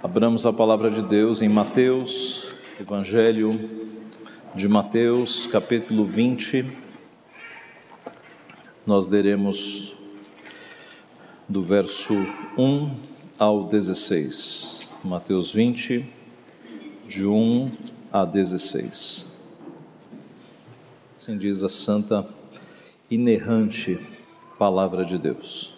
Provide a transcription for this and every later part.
Abramos a palavra de Deus em Mateus, Evangelho de Mateus, capítulo 20. Nós leremos do verso 1 ao 16. Mateus 20, de 1 a 16. Assim diz a santa, inerrante palavra de Deus.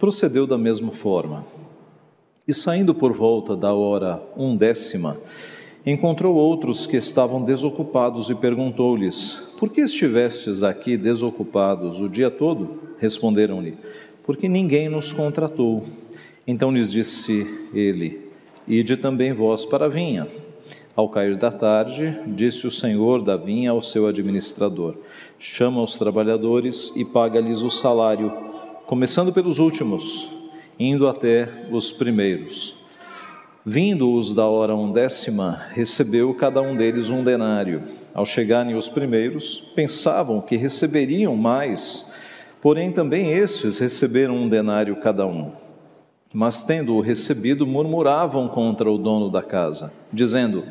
procedeu da mesma forma. E saindo por volta da hora undécima, encontrou outros que estavam desocupados e perguntou-lhes: Por que estivestes aqui desocupados o dia todo? Responderam-lhe: Porque ninguém nos contratou. Então lhes disse ele: Ide também vós para a vinha. Ao cair da tarde, disse o senhor da vinha ao seu administrador: Chama os trabalhadores e paga-lhes o salário começando pelos últimos, indo até os primeiros. Vindo-os da hora undécima, recebeu cada um deles um denário. Ao chegarem os primeiros, pensavam que receberiam mais, porém também estes receberam um denário cada um. Mas tendo-o recebido, murmuravam contra o dono da casa, dizendo: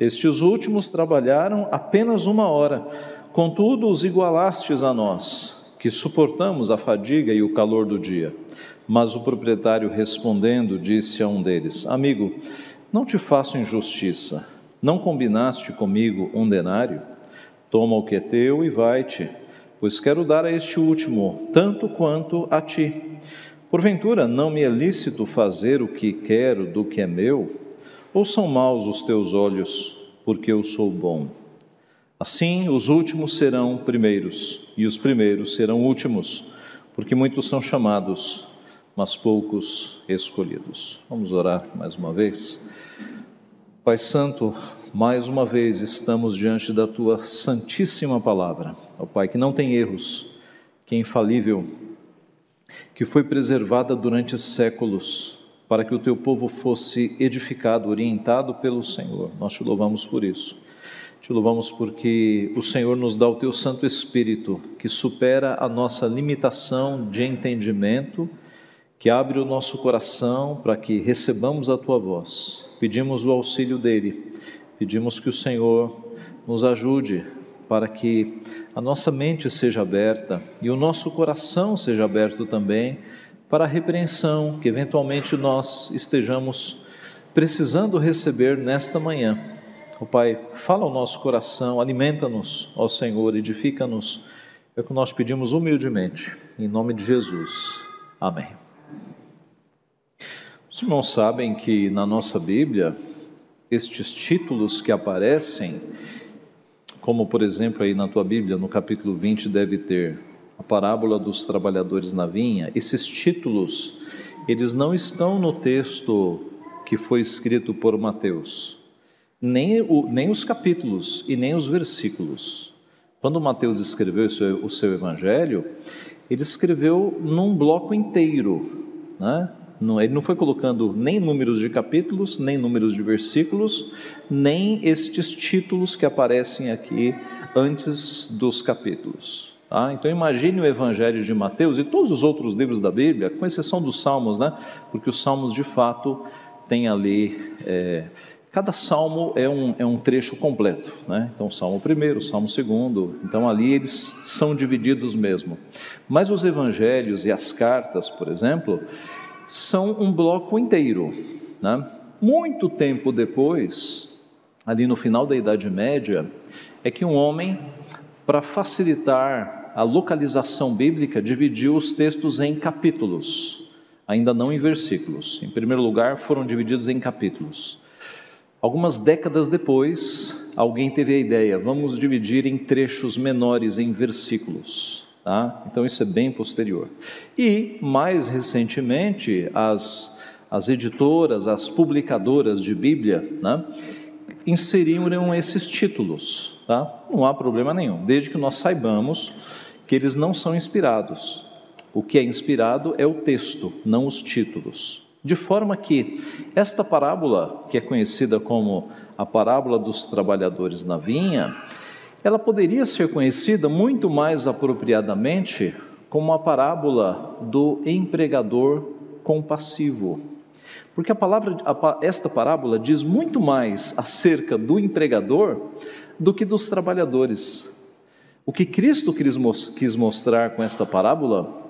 Estes últimos trabalharam apenas uma hora, contudo os igualastes a nós que suportamos a fadiga e o calor do dia. Mas o proprietário respondendo disse a um deles: Amigo, não te faço injustiça. Não combinaste comigo um denário? Toma o que é teu e vai-te, pois quero dar a este último tanto quanto a ti. Porventura, não me é lícito fazer o que quero do que é meu? Ou são maus os teus olhos, porque eu sou bom? Assim, os últimos serão primeiros, e os primeiros serão últimos, porque muitos são chamados, mas poucos escolhidos. Vamos orar mais uma vez. Pai Santo, mais uma vez estamos diante da tua santíssima palavra, ó Pai, que não tem erros, que é infalível, que foi preservada durante séculos, para que o teu povo fosse edificado, orientado pelo Senhor. Nós te louvamos por isso. Te louvamos porque o Senhor nos dá o teu Santo Espírito, que supera a nossa limitação de entendimento, que abre o nosso coração para que recebamos a tua voz. Pedimos o auxílio dele, pedimos que o Senhor nos ajude para que a nossa mente seja aberta e o nosso coração seja aberto também para a repreensão que eventualmente nós estejamos precisando receber nesta manhã o Pai, fala ao nosso coração, alimenta-nos, ó Senhor, edifica-nos. É o que nós pedimos humildemente, em nome de Jesus. Amém. Os irmãos sabem que na nossa Bíblia, estes títulos que aparecem, como por exemplo aí na tua Bíblia, no capítulo 20, deve ter a parábola dos trabalhadores na vinha, esses títulos, eles não estão no texto que foi escrito por Mateus nem, o, nem os capítulos e nem os versículos. Quando Mateus escreveu o seu, o seu evangelho, ele escreveu num bloco inteiro, né? Não, ele não foi colocando nem números de capítulos, nem números de versículos, nem estes títulos que aparecem aqui antes dos capítulos. Tá? Então imagine o Evangelho de Mateus e todos os outros livros da Bíblia, com exceção dos Salmos, né? porque os Salmos de fato têm ali é, Cada salmo é um, é um trecho completo, né? Então, salmo primeiro, salmo segundo, então ali eles são divididos mesmo. Mas os evangelhos e as cartas, por exemplo, são um bloco inteiro, né? Muito tempo depois, ali no final da Idade Média, é que um homem, para facilitar a localização bíblica, dividiu os textos em capítulos, ainda não em versículos. Em primeiro lugar, foram divididos em capítulos. Algumas décadas depois, alguém teve a ideia: vamos dividir em trechos menores, em versículos. Tá? Então, isso é bem posterior. E, mais recentemente, as, as editoras, as publicadoras de Bíblia, né, inseriram esses títulos. Tá? Não há problema nenhum, desde que nós saibamos que eles não são inspirados. O que é inspirado é o texto, não os títulos. De forma que esta parábola, que é conhecida como a parábola dos trabalhadores na vinha, ela poderia ser conhecida muito mais apropriadamente como a parábola do empregador compassivo. Porque a palavra, esta parábola diz muito mais acerca do empregador do que dos trabalhadores. O que Cristo quis mostrar com esta parábola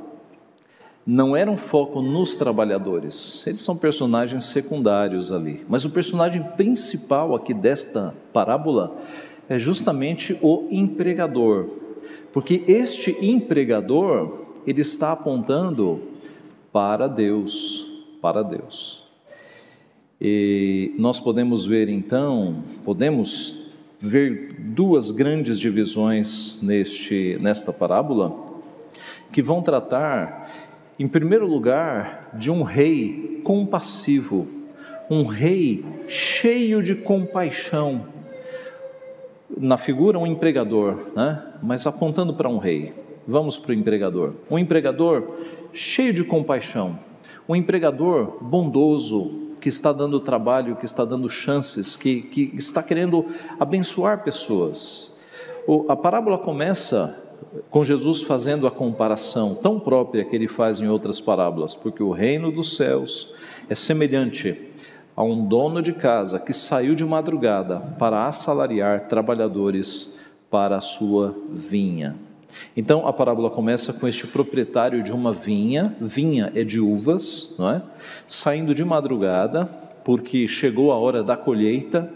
não era um foco nos trabalhadores, eles são personagens secundários ali, mas o personagem principal aqui desta parábola é justamente o empregador, porque este empregador ele está apontando para Deus, para Deus. E nós podemos ver então, podemos ver duas grandes divisões neste nesta parábola que vão tratar em primeiro lugar, de um rei compassivo, um rei cheio de compaixão. Na figura, um empregador, né? mas apontando para um rei. Vamos para o empregador. Um empregador cheio de compaixão, um empregador bondoso, que está dando trabalho, que está dando chances, que, que está querendo abençoar pessoas. O, a parábola começa com Jesus fazendo a comparação tão própria que ele faz em outras parábolas, porque o reino dos céus é semelhante a um dono de casa que saiu de madrugada para assalariar trabalhadores para a sua vinha. Então a parábola começa com este proprietário de uma vinha, vinha é de uvas, não é? Saindo de madrugada, porque chegou a hora da colheita,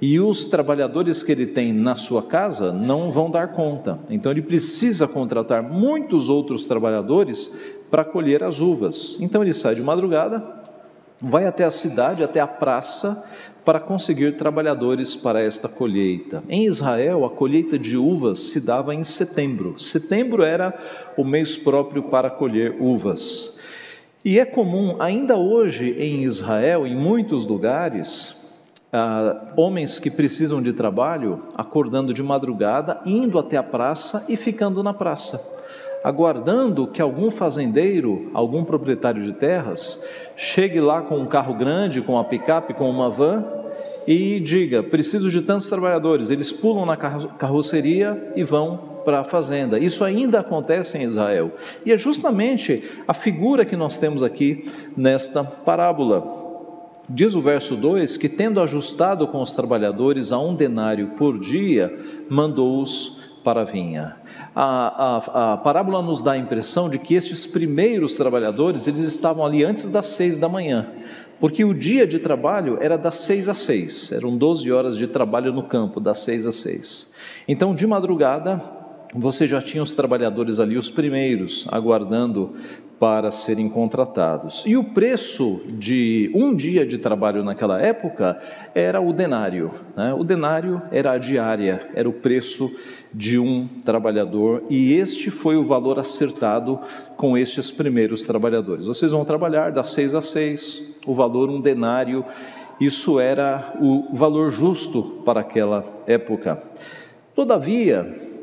e os trabalhadores que ele tem na sua casa não vão dar conta. Então ele precisa contratar muitos outros trabalhadores para colher as uvas. Então ele sai de madrugada, vai até a cidade, até a praça, para conseguir trabalhadores para esta colheita. Em Israel, a colheita de uvas se dava em setembro. Setembro era o mês próprio para colher uvas. E é comum, ainda hoje em Israel, em muitos lugares, ah, homens que precisam de trabalho acordando de madrugada, indo até a praça e ficando na praça, aguardando que algum fazendeiro, algum proprietário de terras, chegue lá com um carro grande, com uma picape, com uma van e diga: preciso de tantos trabalhadores. Eles pulam na carroceria e vão para a fazenda. Isso ainda acontece em Israel. E é justamente a figura que nós temos aqui nesta parábola. Diz o verso 2 que, tendo ajustado com os trabalhadores a um denário por dia, mandou-os para a vinha. A, a, a, parábola nos dá a impressão de que estes primeiros trabalhadores eles estavam ali antes das seis da manhã, porque o dia de trabalho era das seis às seis, eram 12 horas de trabalho no campo, das seis às seis. Então, de madrugada, você já tinha os trabalhadores ali, os primeiros, aguardando para serem contratados. E o preço de um dia de trabalho naquela época era o denário. Né? O denário era a diária, era o preço de um trabalhador, e este foi o valor acertado com estes primeiros trabalhadores. Vocês vão trabalhar das seis às seis, o valor um denário, isso era o valor justo para aquela época. Todavia,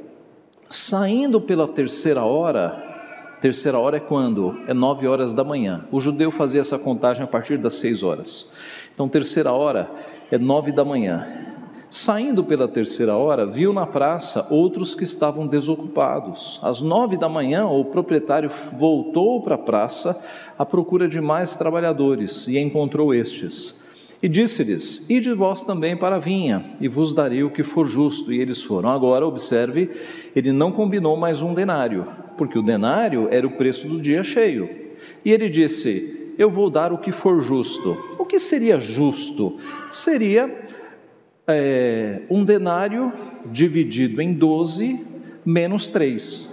saindo pela terceira hora, Terceira hora é quando? É nove horas da manhã. O judeu fazia essa contagem a partir das seis horas. Então, terceira hora é nove da manhã. Saindo pela terceira hora, viu na praça outros que estavam desocupados. Às nove da manhã, o proprietário voltou para a praça à procura de mais trabalhadores e encontrou estes. E disse-lhes: Ide vós também para a vinha, e vos darei o que for justo. E eles foram. Agora, observe, ele não combinou mais um denário, porque o denário era o preço do dia cheio. E ele disse: Eu vou dar o que for justo. O que seria justo? Seria é, um denário dividido em doze menos três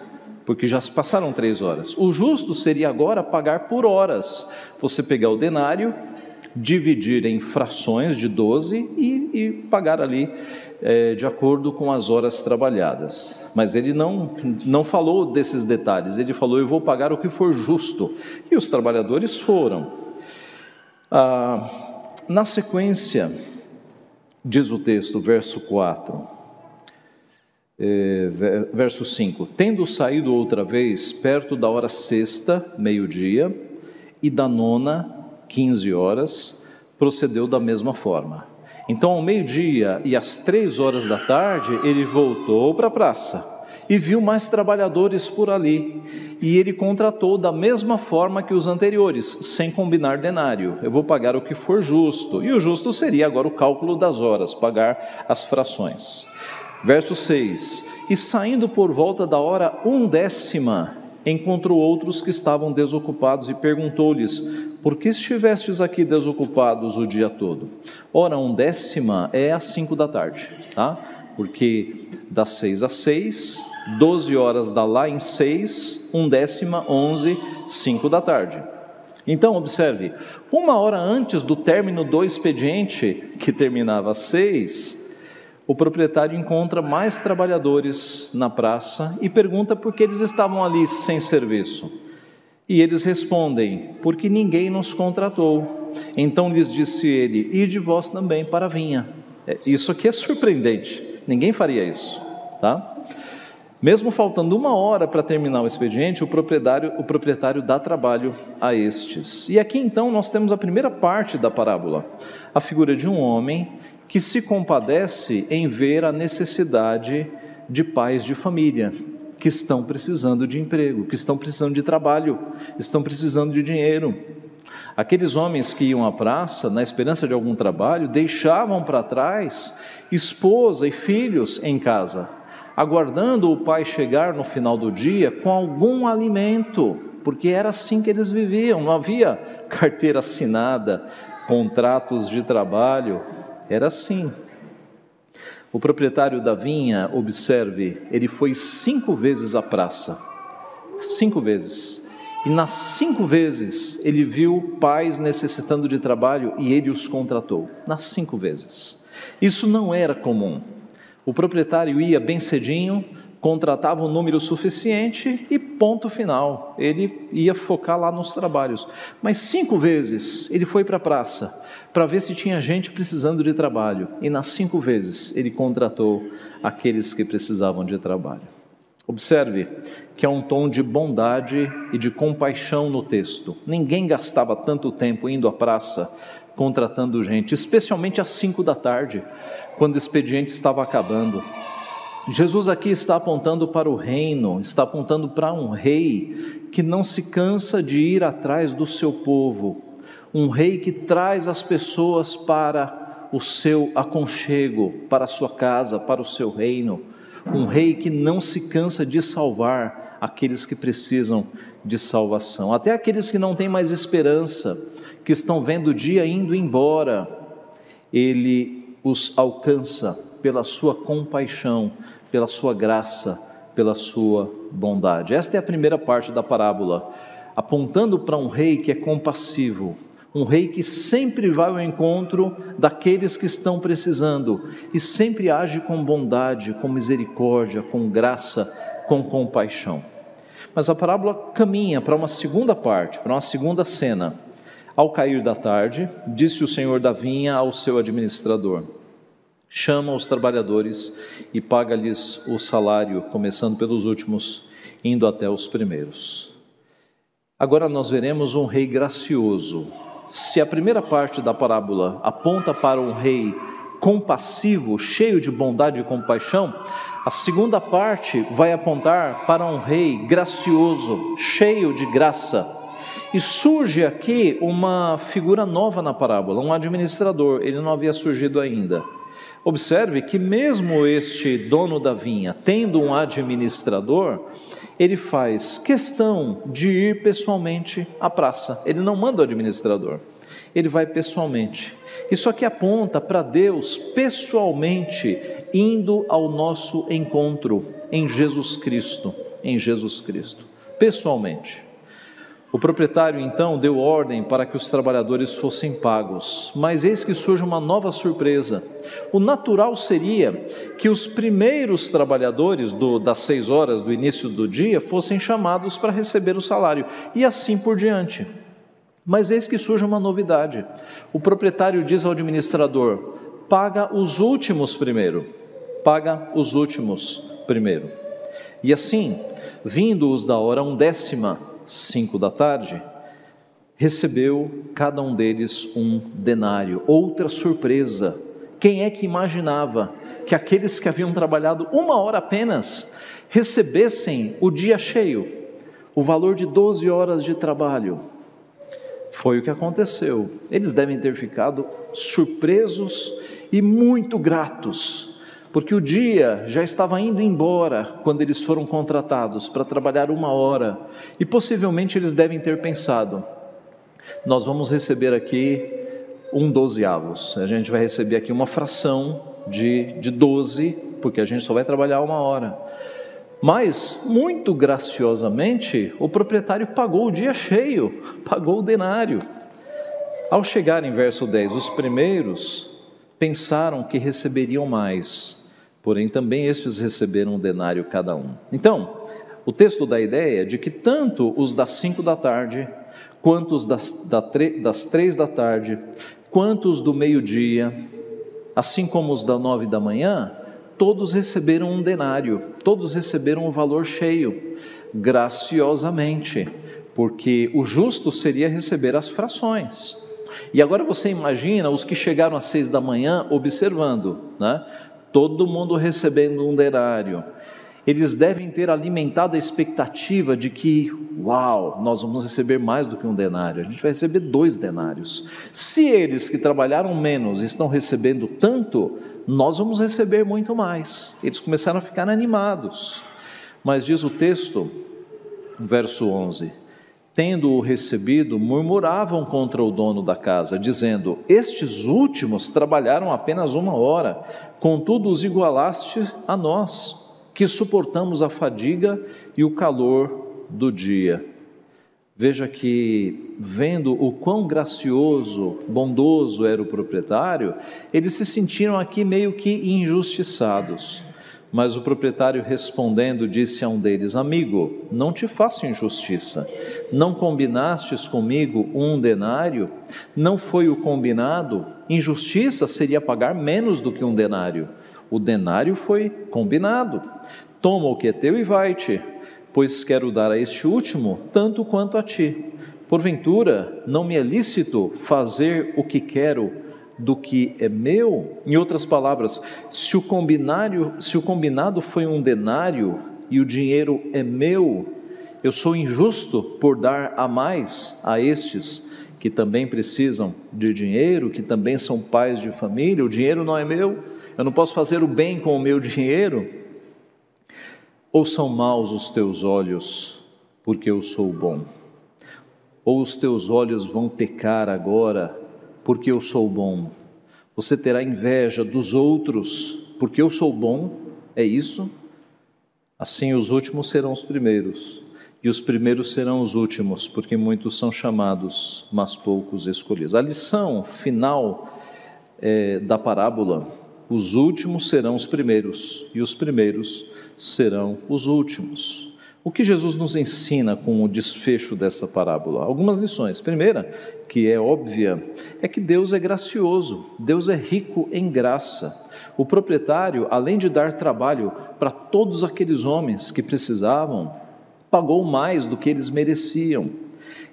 porque já se passaram três horas. O justo seria agora pagar por horas. Você pegar o denário dividir em frações de 12 e, e pagar ali é, de acordo com as horas trabalhadas. Mas ele não, não falou desses detalhes, ele falou: Eu vou pagar o que for justo. E os trabalhadores foram. Ah, na sequência, diz o texto, verso 4, eh, verso 5: Tendo saído outra vez, perto da hora sexta, meio-dia, e da nona, quinze horas, procedeu da mesma forma. Então, ao meio-dia e às três horas da tarde, ele voltou para a praça e viu mais trabalhadores por ali. E ele contratou da mesma forma que os anteriores, sem combinar denário. Eu vou pagar o que for justo. E o justo seria agora o cálculo das horas, pagar as frações. Verso 6: E saindo por volta da hora undécima, encontrou outros que estavam desocupados e perguntou-lhes: Por que estivestes aqui desocupados o dia todo? Ora, undécima é às cinco da tarde, tá? Porque das seis às seis, doze horas dá lá em seis, undécima, onze, cinco da tarde. Então, observe, uma hora antes do término do expediente, que terminava às seis, o proprietário encontra mais trabalhadores na praça e pergunta por que eles estavam ali sem serviço. E eles respondem: Porque ninguém nos contratou. Então lhes disse ele: Ide vós também para a vinha. É, isso aqui é surpreendente, ninguém faria isso, tá? Mesmo faltando uma hora para terminar o expediente, o proprietário, o proprietário dá trabalho a estes. E aqui então nós temos a primeira parte da parábola, a figura de um homem que se compadece em ver a necessidade de pais de família que estão precisando de emprego, que estão precisando de trabalho, estão precisando de dinheiro. Aqueles homens que iam à praça na esperança de algum trabalho deixavam para trás esposa e filhos em casa, aguardando o pai chegar no final do dia com algum alimento, porque era assim que eles viviam, não havia carteira assinada, contratos de trabalho, era assim. O proprietário da vinha, observe, ele foi cinco vezes à praça. Cinco vezes. E nas cinco vezes ele viu pais necessitando de trabalho e ele os contratou. Nas cinco vezes. Isso não era comum. O proprietário ia bem cedinho, contratava um número suficiente e ponto final. Ele ia focar lá nos trabalhos. Mas cinco vezes ele foi para a praça para ver se tinha gente precisando de trabalho. E nas cinco vezes ele contratou aqueles que precisavam de trabalho. Observe que há um tom de bondade e de compaixão no texto. Ninguém gastava tanto tempo indo à praça contratando gente, especialmente às cinco da tarde, quando o expediente estava acabando. Jesus aqui está apontando para o reino, está apontando para um rei que não se cansa de ir atrás do seu povo, um rei que traz as pessoas para o seu aconchego, para a sua casa, para o seu reino, um rei que não se cansa de salvar aqueles que precisam de salvação, até aqueles que não têm mais esperança, que estão vendo o dia indo embora, ele os alcança pela sua compaixão, pela sua graça, pela sua bondade. Esta é a primeira parte da parábola, apontando para um rei que é compassivo, um rei que sempre vai ao encontro daqueles que estão precisando e sempre age com bondade, com misericórdia, com graça, com compaixão. Mas a parábola caminha para uma segunda parte, para uma segunda cena. Ao cair da tarde, disse o senhor da vinha ao seu administrador: Chama os trabalhadores e paga-lhes o salário, começando pelos últimos, indo até os primeiros. Agora nós veremos um rei gracioso, se a primeira parte da parábola aponta para um rei compassivo, cheio de bondade e compaixão, a segunda parte vai apontar para um rei gracioso, cheio de graça. E surge aqui uma figura nova na parábola, um administrador, ele não havia surgido ainda. Observe que, mesmo este dono da vinha, tendo um administrador, ele faz questão de ir pessoalmente à praça. Ele não manda o administrador, ele vai pessoalmente. Isso aqui aponta para Deus pessoalmente indo ao nosso encontro em Jesus Cristo, em Jesus Cristo, pessoalmente. O proprietário então deu ordem para que os trabalhadores fossem pagos, mas eis que surge uma nova surpresa. O natural seria que os primeiros trabalhadores do, das seis horas do início do dia fossem chamados para receber o salário, e assim por diante. Mas eis que surge uma novidade. O proprietário diz ao administrador: paga os últimos primeiro. Paga os últimos primeiro. E assim, vindo-os da hora undécima, cinco da tarde, recebeu cada um deles um denário. Outra surpresa. Quem é que imaginava que aqueles que haviam trabalhado uma hora apenas recebessem o dia cheio, o valor de 12 horas de trabalho? Foi o que aconteceu. Eles devem ter ficado surpresos e muito gratos, porque o dia já estava indo embora quando eles foram contratados para trabalhar uma hora, e possivelmente eles devem ter pensado: nós vamos receber aqui um dozeavos, a gente vai receber aqui uma fração de, de 12, porque a gente só vai trabalhar uma hora. Mas, muito graciosamente, o proprietário pagou o dia cheio, pagou o denário. Ao chegar em verso 10, os primeiros pensaram que receberiam mais, porém também estes receberam um denário cada um. Então, o texto dá a ideia de que tanto os das cinco da tarde, quanto os das, das três da tarde, quanto os do meio-dia, assim como os da nove da manhã, todos receberam um denário, todos receberam um valor cheio, graciosamente, porque o justo seria receber as frações. E agora você imagina os que chegaram às seis da manhã observando, né? todo mundo recebendo um denário. Eles devem ter alimentado a expectativa de que, uau, nós vamos receber mais do que um denário, a gente vai receber dois denários. Se eles que trabalharam menos estão recebendo tanto, nós vamos receber muito mais. Eles começaram a ficar animados. Mas diz o texto, verso 11: tendo-o recebido, murmuravam contra o dono da casa, dizendo: Estes últimos trabalharam apenas uma hora, contudo os igualaste a nós, que suportamos a fadiga e o calor do dia. Veja que, vendo o quão gracioso, bondoso era o proprietário, eles se sentiram aqui meio que injustiçados. Mas o proprietário respondendo disse a um deles: Amigo, não te faço injustiça. Não combinastes comigo um denário? Não foi o combinado? Injustiça seria pagar menos do que um denário. O denário foi combinado. Toma o que é teu e vai-te, pois quero dar a este último tanto quanto a ti. Porventura, não me é lícito fazer o que quero do que é meu. Em outras palavras, se o combinário, se o combinado foi um denário e o dinheiro é meu, eu sou injusto por dar a mais a estes que também precisam de dinheiro, que também são pais de família. O dinheiro não é meu. Eu não posso fazer o bem com o meu dinheiro. Ou são maus os teus olhos, porque eu sou bom? Ou os teus olhos vão pecar agora, porque eu sou bom. Você terá inveja dos outros, porque eu sou bom, é isso? Assim os últimos serão os primeiros, e os primeiros serão os últimos, porque muitos são chamados, mas poucos escolhidos. A lição final é, da parábola: os últimos serão os primeiros, e os primeiros serão os últimos. O que Jesus nos ensina com o desfecho desta parábola? Algumas lições. Primeira, que é óbvia, é que Deus é gracioso, Deus é rico em graça. O proprietário, além de dar trabalho para todos aqueles homens que precisavam, pagou mais do que eles mereciam.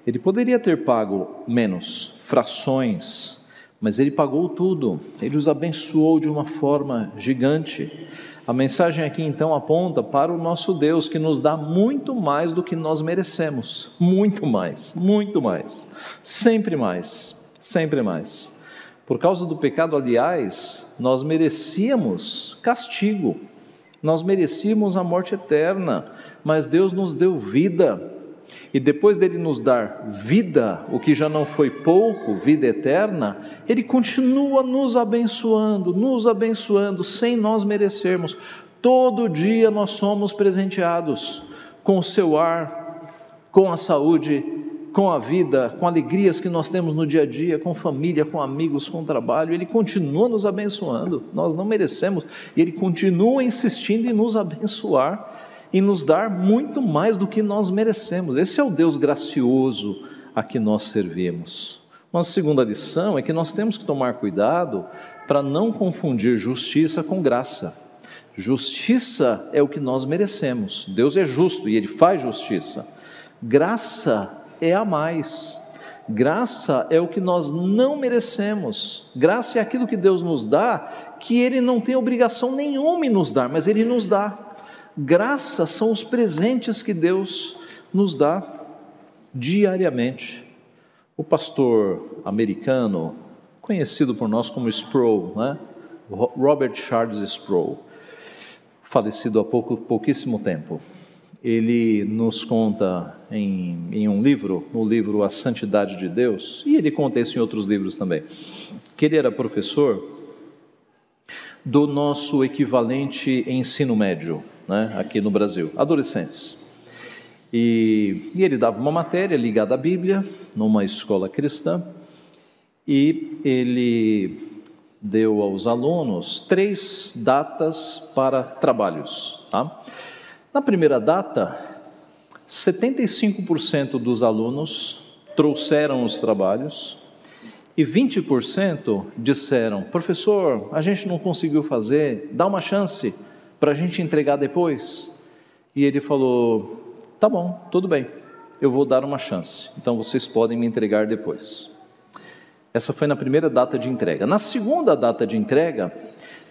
Ele poderia ter pago menos, frações, mas ele pagou tudo, ele os abençoou de uma forma gigante. A mensagem aqui então aponta para o nosso Deus que nos dá muito mais do que nós merecemos, muito mais, muito mais, sempre mais, sempre mais. Por causa do pecado, aliás, nós merecíamos castigo, nós merecíamos a morte eterna, mas Deus nos deu vida e depois dele nos dar vida, o que já não foi pouco, vida eterna, ele continua nos abençoando, nos abençoando sem nós merecermos. Todo dia nós somos presenteados com o seu ar, com a saúde, com a vida, com alegrias que nós temos no dia a dia, com família, com amigos, com trabalho. Ele continua nos abençoando. Nós não merecemos e ele continua insistindo em nos abençoar e nos dar muito mais do que nós merecemos. Esse é o Deus gracioso, a que nós servimos. Uma segunda lição é que nós temos que tomar cuidado para não confundir justiça com graça. Justiça é o que nós merecemos. Deus é justo e ele faz justiça. Graça é a mais. Graça é o que nós não merecemos. Graça é aquilo que Deus nos dá, que Ele não tem obrigação nenhuma em nos dar, mas Ele nos dá. Graça são os presentes que Deus nos dá diariamente. O pastor americano, conhecido por nós como Sproul, né? Robert Charles Sproul, falecido há pouco, pouquíssimo tempo, ele nos conta em, em, um livro, no livro A Santidade de Deus, e ele conta isso em outros livros também, que ele era professor do nosso equivalente ensino médio, né, aqui no Brasil, adolescentes. E, e ele dava uma matéria ligada à Bíblia, numa escola cristã, e ele deu aos alunos três datas para trabalhos. Tá? Na primeira data, 75% dos alunos trouxeram os trabalhos e 20% disseram: professor, a gente não conseguiu fazer, dá uma chance para a gente entregar depois. E ele falou: tá bom, tudo bem, eu vou dar uma chance, então vocês podem me entregar depois. Essa foi na primeira data de entrega. Na segunda data de entrega,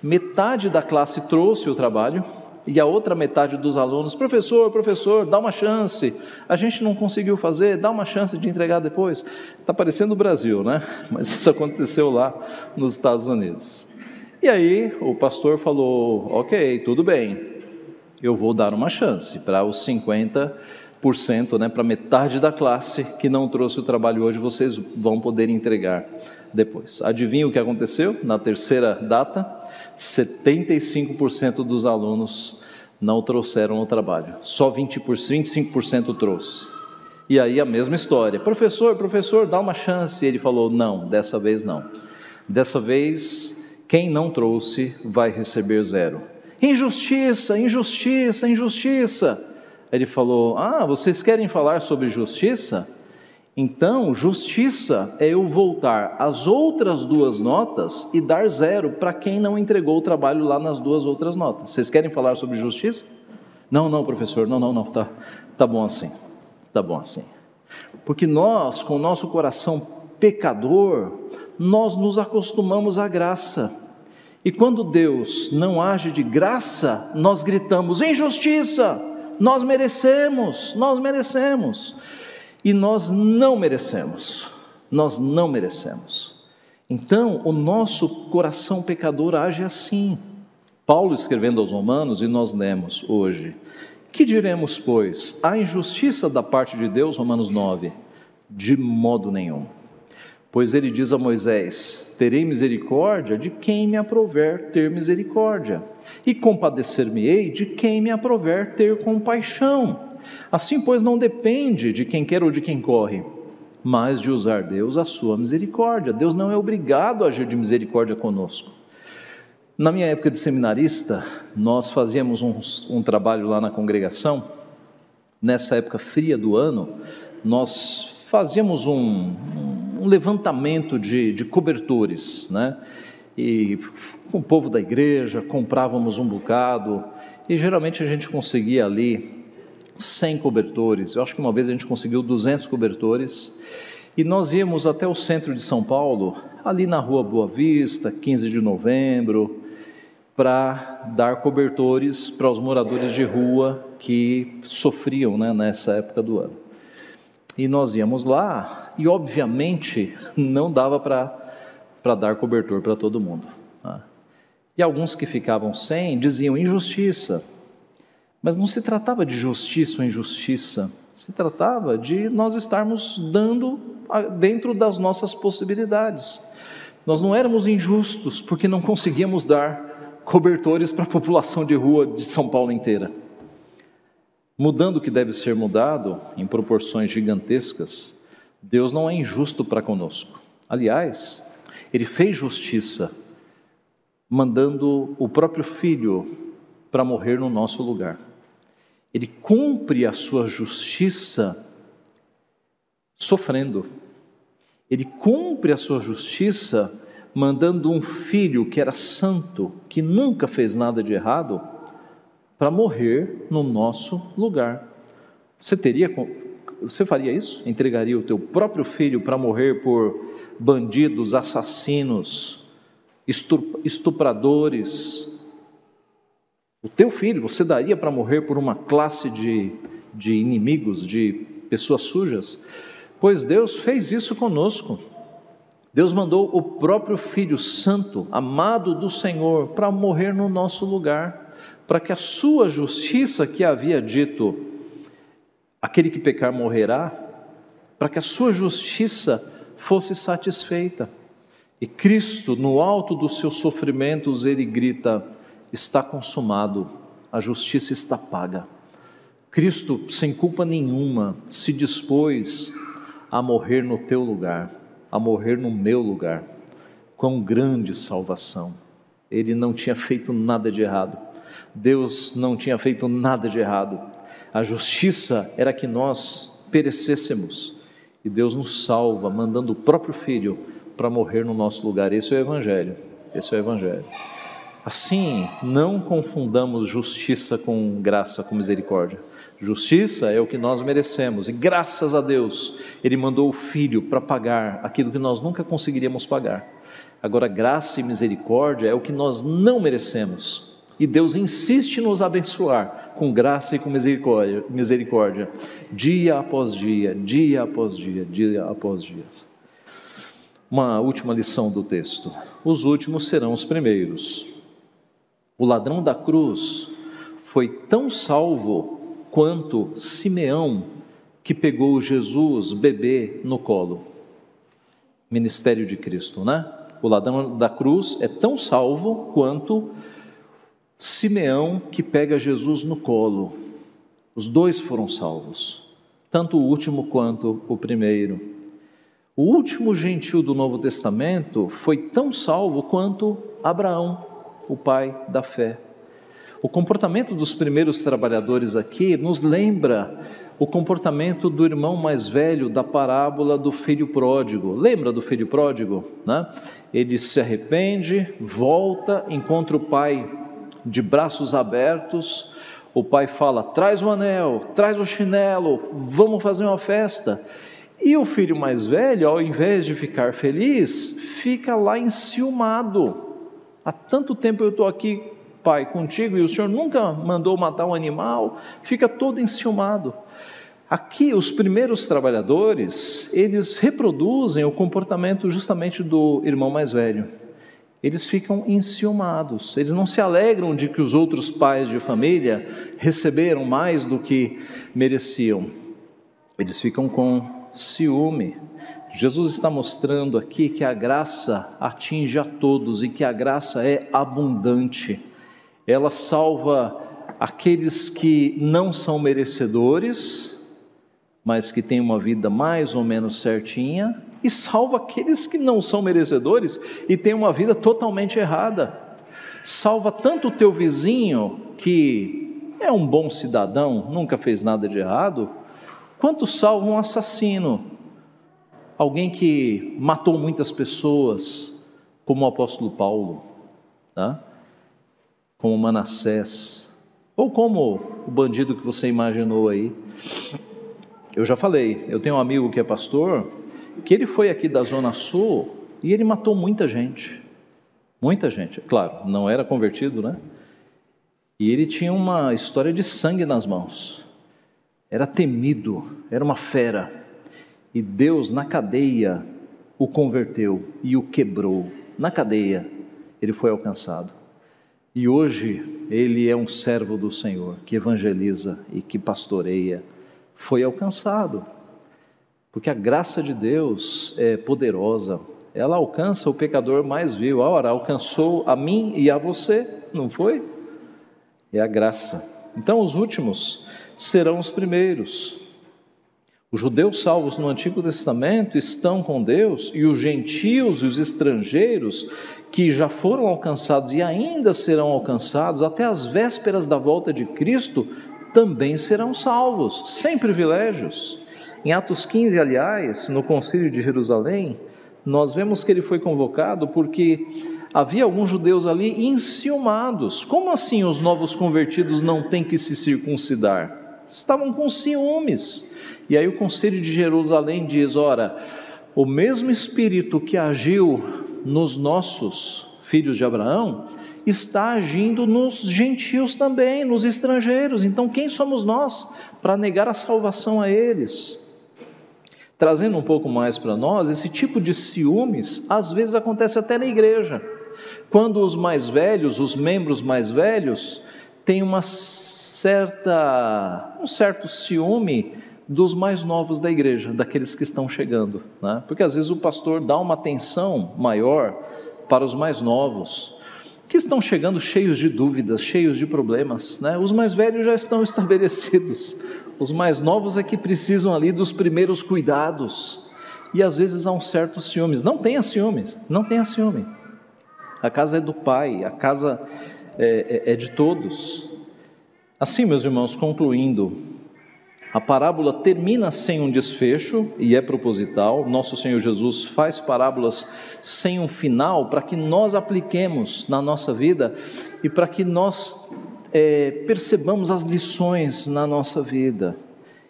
metade da classe trouxe o trabalho e a outra metade dos alunos, professor, professor, dá uma chance, a gente não conseguiu fazer, dá uma chance de entregar depois. Está parecendo o Brasil, né? Mas isso aconteceu lá nos Estados Unidos. E aí o pastor falou: ok, tudo bem, eu vou dar uma chance para os 50%, né, para metade da classe que não trouxe o trabalho hoje, vocês vão poder entregar depois. Adivinha o que aconteceu na terceira data? 75% dos alunos não trouxeram o trabalho, só 20%, 25% trouxe. E aí a mesma história: professor, professor, dá uma chance. E ele falou: não, dessa vez não. Dessa vez, quem não trouxe vai receber zero. Injustiça, injustiça, injustiça. Ele falou: ah, vocês querem falar sobre justiça? Então, justiça é eu voltar as outras duas notas e dar zero para quem não entregou o trabalho lá nas duas outras notas. Vocês querem falar sobre justiça? Não, não, professor, não, não, não, tá, tá bom assim, tá bom assim. Porque nós, com o nosso coração pecador, nós nos acostumamos à graça. E quando Deus não age de graça, nós gritamos: injustiça, nós merecemos, nós merecemos e nós não merecemos. Nós não merecemos. Então, o nosso coração pecador age assim. Paulo escrevendo aos Romanos, e nós lemos hoje: Que diremos, pois? Há injustiça da parte de Deus? Romanos 9. De modo nenhum. Pois ele diz a Moisés: Terei misericórdia de quem me aprover ter misericórdia, e compadecer-me-ei de quem me aprover ter compaixão. Assim, pois, não depende de quem quer ou de quem corre, mas de usar Deus a sua misericórdia. Deus não é obrigado a agir de misericórdia conosco. Na minha época de seminarista, nós fazíamos um, um trabalho lá na congregação. Nessa época fria do ano, nós fazíamos um, um levantamento de, de cobertores, né? E com o povo da igreja, comprávamos um bocado, e geralmente a gente conseguia ali 100 cobertores. Eu acho que uma vez a gente conseguiu 200 cobertores. E nós íamos até o centro de São Paulo, ali na rua Boa Vista, 15 de novembro, para dar cobertores para os moradores de rua que sofriam né, nessa época do ano. E nós íamos lá, e obviamente não dava para dar cobertor para todo mundo. Né? E alguns que ficavam sem diziam injustiça, mas não se tratava de justiça ou injustiça, se tratava de nós estarmos dando dentro das nossas possibilidades. Nós não éramos injustos porque não conseguíamos dar cobertores para a população de rua de São Paulo inteira. Mudando o que deve ser mudado em proporções gigantescas, Deus não é injusto para conosco. Aliás, Ele fez justiça, mandando o próprio Filho para morrer no nosso lugar ele cumpre a sua justiça sofrendo. Ele cumpre a sua justiça mandando um filho que era santo, que nunca fez nada de errado, para morrer no nosso lugar. Você teria você faria isso? Entregaria o teu próprio filho para morrer por bandidos, assassinos, estupradores? O teu filho você daria para morrer por uma classe de, de inimigos, de pessoas sujas? Pois Deus fez isso conosco. Deus mandou o próprio Filho Santo, amado do Senhor, para morrer no nosso lugar, para que a sua justiça que havia dito, aquele que pecar morrerá, para que a sua justiça fosse satisfeita. E Cristo, no alto dos seus sofrimentos, ele grita: está consumado, a justiça está paga. Cristo, sem culpa nenhuma, se dispôs a morrer no teu lugar a morrer no meu lugar. Quão grande salvação! Ele não tinha feito nada de errado. Deus não tinha feito nada de errado. A justiça era que nós perecêssemos. E Deus nos salva, mandando o próprio Filho para morrer no nosso lugar. Esse é o Evangelho. Esse é o Evangelho. Assim, não confundamos justiça com graça, com misericórdia. Justiça é o que nós merecemos, e graças a Deus, Ele mandou o Filho para pagar aquilo que nós nunca conseguiríamos pagar. Agora, graça e misericórdia é o que nós não merecemos, e Deus insiste em nos abençoar com graça e com misericórdia, misericórdia, dia após dia, dia após dia, dia após dia. Uma última lição do texto: os últimos serão os primeiros. O ladrão da cruz foi tão salvo quanto Simeão, que pegou Jesus, bebê, no colo. Ministério de Cristo, né? O ladrão da cruz é tão salvo quanto Simeão, que pega Jesus no colo. Os dois foram salvos, tanto o último quanto o primeiro. O último gentil do Novo Testamento foi tão salvo quanto Abraão, o pai da fé. O comportamento dos primeiros trabalhadores aqui nos lembra o comportamento do irmão mais velho da parábola do filho pródigo. Lembra do filho pródigo? Né? Ele se arrepende, volta, encontra o pai de braços abertos. O pai fala: traz o anel, traz o chinelo, vamos fazer uma festa. E o filho mais velho, ao invés de ficar feliz, fica lá enciumado. Há tanto tempo eu estou aqui pai contigo e o Senhor nunca mandou matar um animal, fica todo enciumado. Aqui, os primeiros trabalhadores, eles reproduzem o comportamento justamente do irmão mais velho. Eles ficam enciumados, eles não se alegram de que os outros pais de família receberam mais do que mereciam. Eles ficam com ciúme. Jesus está mostrando aqui que a graça atinge a todos e que a graça é abundante ela salva aqueles que não são merecedores, mas que têm uma vida mais ou menos certinha, e salva aqueles que não são merecedores e têm uma vida totalmente errada. Salva tanto o teu vizinho, que é um bom cidadão, nunca fez nada de errado, quanto salva um assassino, alguém que matou muitas pessoas, como o apóstolo Paulo. Tá? como Manassés, ou como o bandido que você imaginou aí. Eu já falei, eu tenho um amigo que é pastor, que ele foi aqui da Zona Sul e ele matou muita gente. Muita gente, claro, não era convertido, né? E ele tinha uma história de sangue nas mãos. Era temido, era uma fera. E Deus, na cadeia, o converteu e o quebrou. Na cadeia, ele foi alcançado. E hoje ele é um servo do Senhor que evangeliza e que pastoreia. Foi alcançado, porque a graça de Deus é poderosa. Ela alcança o pecador mais vil. Ora, alcançou a mim e a você, não foi? É a graça. Então, os últimos serão os primeiros. Os judeus salvos no Antigo Testamento estão com Deus e os gentios e os estrangeiros que já foram alcançados e ainda serão alcançados até as vésperas da volta de Cristo também serão salvos, sem privilégios. Em Atos 15, aliás, no Concílio de Jerusalém, nós vemos que ele foi convocado porque havia alguns judeus ali enciumados. Como assim os novos convertidos não têm que se circuncidar? Estavam com ciúmes. E aí o Conselho de Jerusalém diz: ora, o mesmo Espírito que agiu nos nossos filhos de Abraão, está agindo nos gentios também, nos estrangeiros. Então, quem somos nós para negar a salvação a eles? Trazendo um pouco mais para nós, esse tipo de ciúmes às vezes acontece até na igreja. Quando os mais velhos, os membros mais velhos, têm uma certa, um certo ciúme dos mais novos da igreja, daqueles que estão chegando, né? porque às vezes o pastor dá uma atenção maior para os mais novos, que estão chegando cheios de dúvidas, cheios de problemas. Né? Os mais velhos já estão estabelecidos, os mais novos é que precisam ali dos primeiros cuidados. E às vezes há um certo ciúmes. Não tenha ciúmes, não tenha ciúme. A casa é do Pai, a casa é, é, é de todos. Assim, meus irmãos, concluindo, a parábola termina sem um desfecho e é proposital. Nosso Senhor Jesus faz parábolas sem um final para que nós apliquemos na nossa vida e para que nós é, percebamos as lições na nossa vida.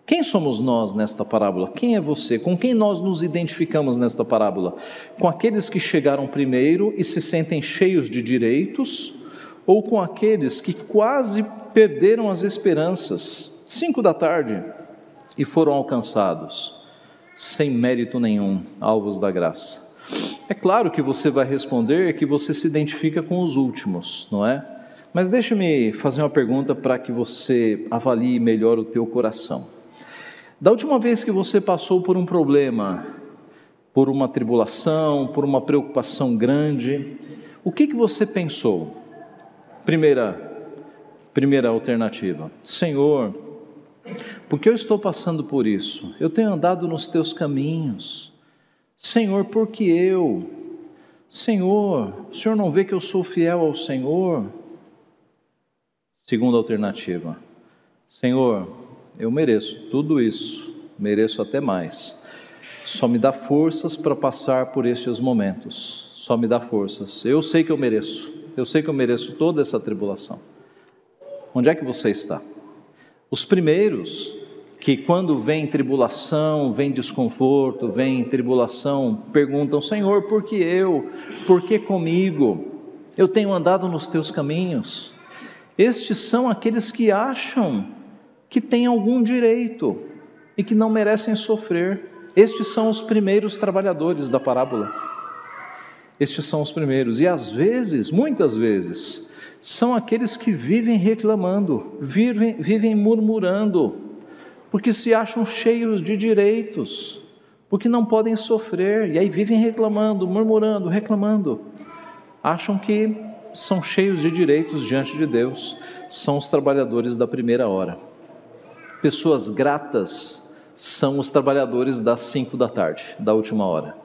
Quem somos nós nesta parábola? Quem é você? Com quem nós nos identificamos nesta parábola? Com aqueles que chegaram primeiro e se sentem cheios de direitos? Ou com aqueles que quase perderam as esperanças? cinco da tarde, e foram alcançados, sem mérito nenhum, alvos da graça. É claro que você vai responder que você se identifica com os últimos, não é? Mas deixe-me fazer uma pergunta para que você avalie melhor o teu coração. Da última vez que você passou por um problema, por uma tribulação, por uma preocupação grande, o que, que você pensou? Primeira, primeira alternativa: Senhor, porque eu estou passando por isso. Eu tenho andado nos teus caminhos. Senhor, porque eu? Senhor, o Senhor não vê que eu sou fiel ao Senhor? Segunda alternativa. Senhor, eu mereço tudo isso, mereço até mais. Só me dá forças para passar por estes momentos. Só me dá forças. Eu sei que eu mereço. Eu sei que eu mereço toda essa tribulação. Onde é que você está? Os primeiros, que quando vem tribulação, vem desconforto, vem tribulação, perguntam: Senhor, por que eu? Por que comigo? Eu tenho andado nos teus caminhos. Estes são aqueles que acham que têm algum direito e que não merecem sofrer. Estes são os primeiros trabalhadores da parábola. Estes são os primeiros. E às vezes, muitas vezes, são aqueles que vivem reclamando, vivem, vivem murmurando, porque se acham cheios de direitos, porque não podem sofrer, e aí vivem reclamando, murmurando, reclamando. Acham que são cheios de direitos diante de Deus, são os trabalhadores da primeira hora. Pessoas gratas são os trabalhadores das cinco da tarde, da última hora.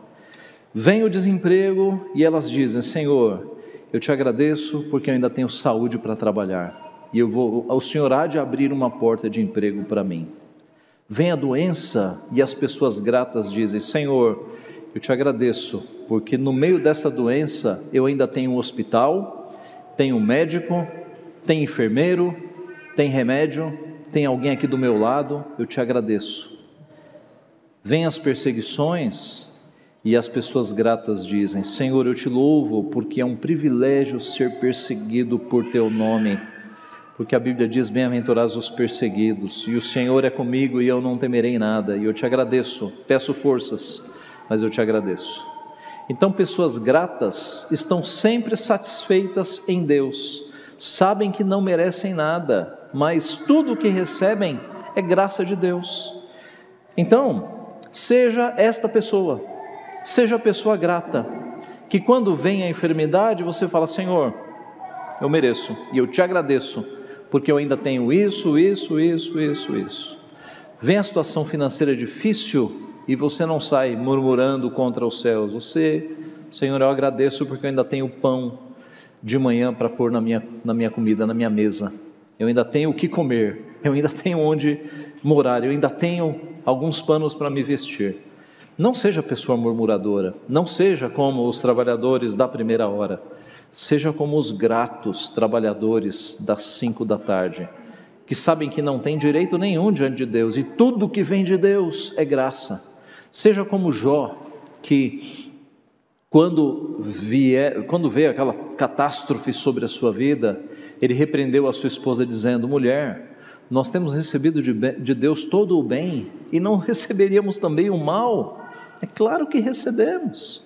Vem o desemprego e elas dizem: Senhor, eu te agradeço porque eu ainda tenho saúde para trabalhar. E eu vou, o Senhor há de abrir uma porta de emprego para mim. Vem a doença e as pessoas gratas dizem: Senhor, eu te agradeço porque no meio dessa doença eu ainda tenho um hospital, tenho um médico, tem enfermeiro, tem remédio, tem alguém aqui do meu lado. Eu te agradeço. Vem as perseguições e as pessoas gratas dizem: Senhor, eu te louvo, porque é um privilégio ser perseguido por teu nome. Porque a Bíblia diz: Bem-aventurados os perseguidos, e o Senhor é comigo e eu não temerei nada. E eu te agradeço, peço forças, mas eu te agradeço. Então, pessoas gratas estão sempre satisfeitas em Deus, sabem que não merecem nada, mas tudo o que recebem é graça de Deus. Então, seja esta pessoa Seja pessoa grata, que quando vem a enfermidade você fala: Senhor, eu mereço e eu te agradeço, porque eu ainda tenho isso, isso, isso, isso, isso. Vem a situação financeira difícil e você não sai murmurando contra os céus. Você, Senhor, eu agradeço porque eu ainda tenho pão de manhã para pôr na minha, na minha comida, na minha mesa. Eu ainda tenho o que comer, eu ainda tenho onde morar, eu ainda tenho alguns panos para me vestir. Não seja pessoa murmuradora, não seja como os trabalhadores da primeira hora, seja como os gratos trabalhadores das cinco da tarde, que sabem que não têm direito nenhum diante de Deus e tudo que vem de Deus é graça. Seja como Jó, que quando, vier, quando veio aquela catástrofe sobre a sua vida, ele repreendeu a sua esposa dizendo: Mulher, nós temos recebido de, de Deus todo o bem e não receberíamos também o mal? É claro que recebemos.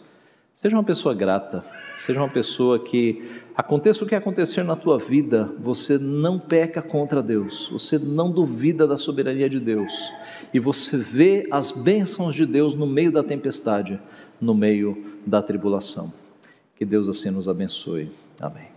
Seja uma pessoa grata, seja uma pessoa que, aconteça o que acontecer na tua vida, você não peca contra Deus, você não duvida da soberania de Deus e você vê as bênçãos de Deus no meio da tempestade, no meio da tribulação. Que Deus assim nos abençoe. Amém.